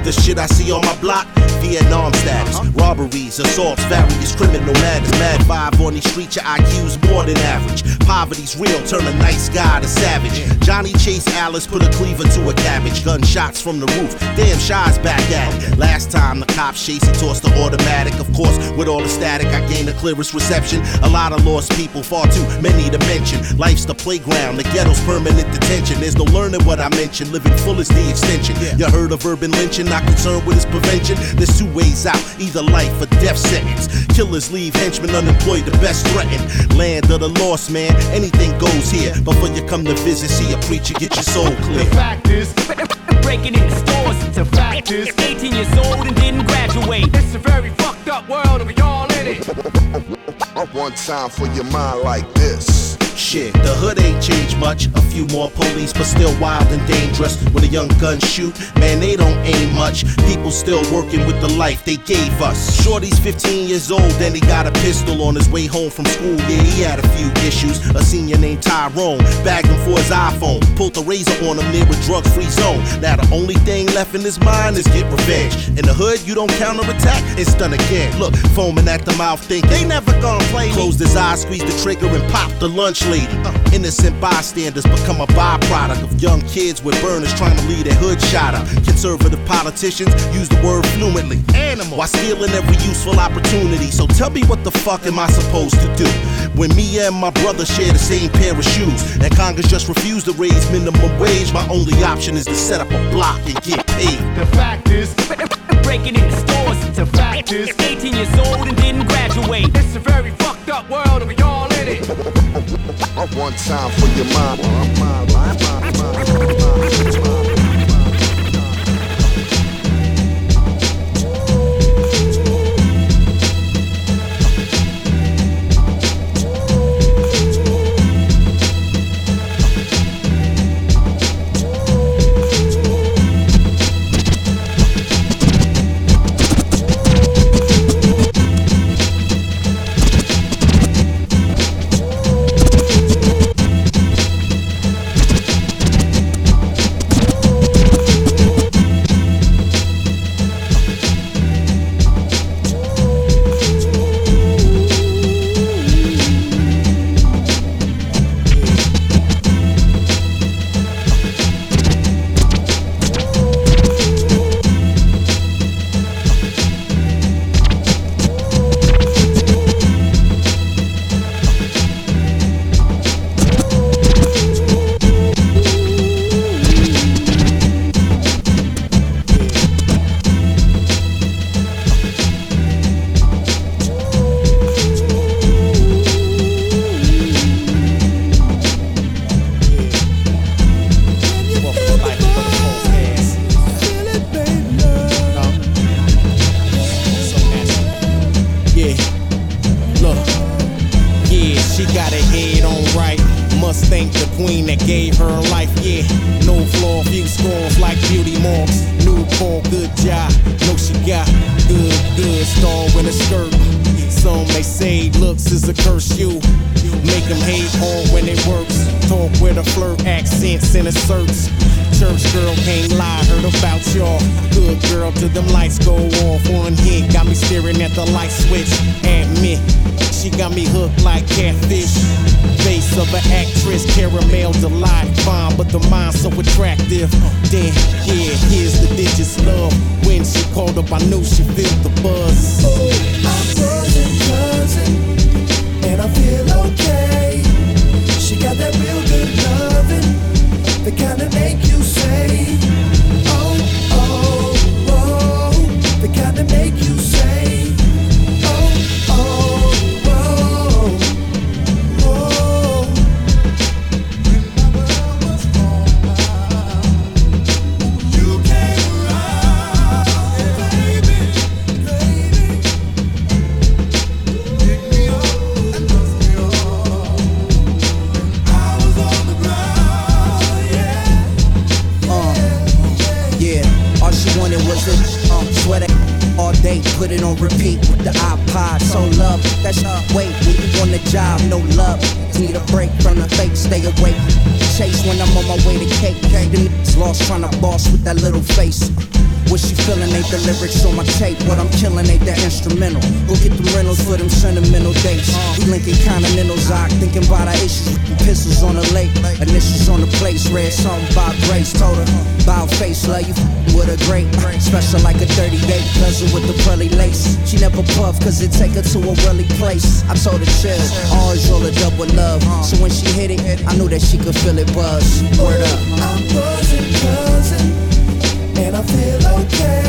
the shit I see on my block, Vietnam status. Robberies, assaults, various criminal matters. Mad five on these streets, your IQ's more than average. Poverty's real, turn a nice guy to savage. Johnny Chase Alice put a cleaver to a cabbage. Gunshots from the roof. Damn, Shy's back at it. Last time the cops chased, he tossed the automatic. Of course, with all the static, I gained the clearest reception. A lot of lost people, far too many to mention. Life's the playground, the ghetto's permanent detention. There's no learning what I mentioned. Living full is the extension. You heard of urban lynching, not concerned with its prevention. There's two ways out, either life or death sentence. Killers leave henchmen unemployed, the best threatened. Land of the lost man, anything goes here. Before you come to visit, see a preacher, get your soul clear. The fact is, breaking into stores, it's a fact is, 18 years old and didn't graduate. It's a very fucked up world and we all in it. One time for your mind like this. Shit, the hood ain't changed much. A few more police, but still wild and dangerous. When a young gun shoot, man, they don't aim much. People still working with the life they gave us. Shorty's 15 years old, then he got a pistol on his way home from school. Yeah, he had a few issues. A senior named Tyrone bagged him for his iPhone. Pulled the razor on him near a drug free zone. Now the only thing left in his mind is get revenge. In the hood, you don't counterattack, it's done again. Look, foaming at the mouth, think they never gonna play. Closed his eyes, squeezed the trigger, and popped the lunch lady. Uh, innocent bystanders become a byproduct of young kids with burners trying to lead a hood shot up. Conservative politicians use the word fluently. Animal. While stealing every useful opportunity. So tell me what the fuck am I supposed to do? When me and my brother share the same pair of shoes, and Congress just refused to raise minimum wage, my only option is to set up a block and get paid. The fact is, breaking into stores, it's a fact is, 18 years old and didn't graduate. It's a very fucked up world, and we all in it. One time for your mind. Say looks is a curse. You make them hate hard when it works. Talk with a flirt, accents and asserts. Church girl can't lie, heard about y'all. Good girl till them lights go off. One hit got me staring at the light switch. Admit, she got me hooked like catfish. Face of an actress, caramel delight. Fine, but the mind so attractive. Then, yeah, here's the digits love. When she called up, I knew she felt the buzz. I'm buzzing, buzzing, and I feel okay. She got that real good loving, the kind that make you say, oh, oh, oh, the kind that make you put it on repeat with the iPod. So love, that's shit wait when you on the job, no love. Need a break from the fake, stay awake. Chase when I'm on my way to cake. The niggas lost trying to boss with that little face. What she feeling ain't the lyrics on my tape. What I'm killing ain't that instrumental. Go get them rentals for them sentimental dates. We linking continentals, I thinking about our issues pistols on the lake. Initials on the place, read something about Grace. Told her, face, love you with a great. Special like a 38 cousin with the pearly lace. She never puff, cause it take her to a really place. I told her chill, always roll up with love. So when she hit it, I knew that she could feel it buzz. Word up. I'm buzzing, buzzing, feel okay.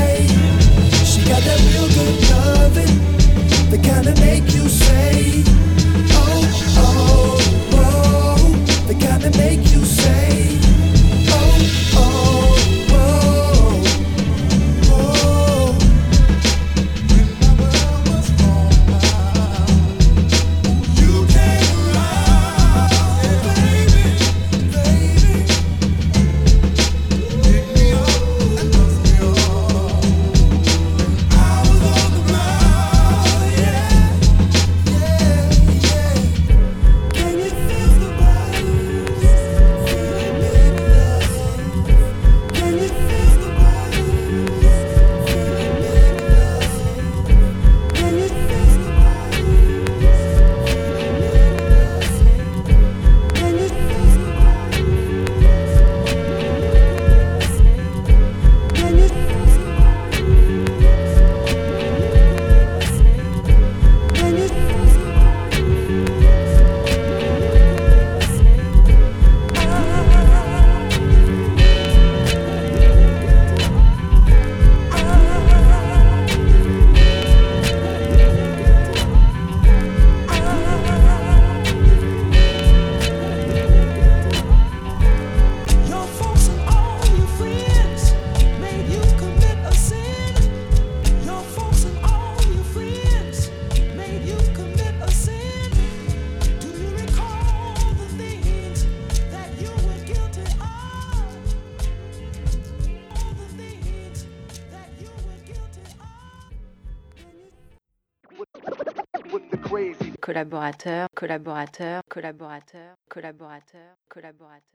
collaborateurs, collaborateurs, collaborateurs, collaborateurs, collaborateurs.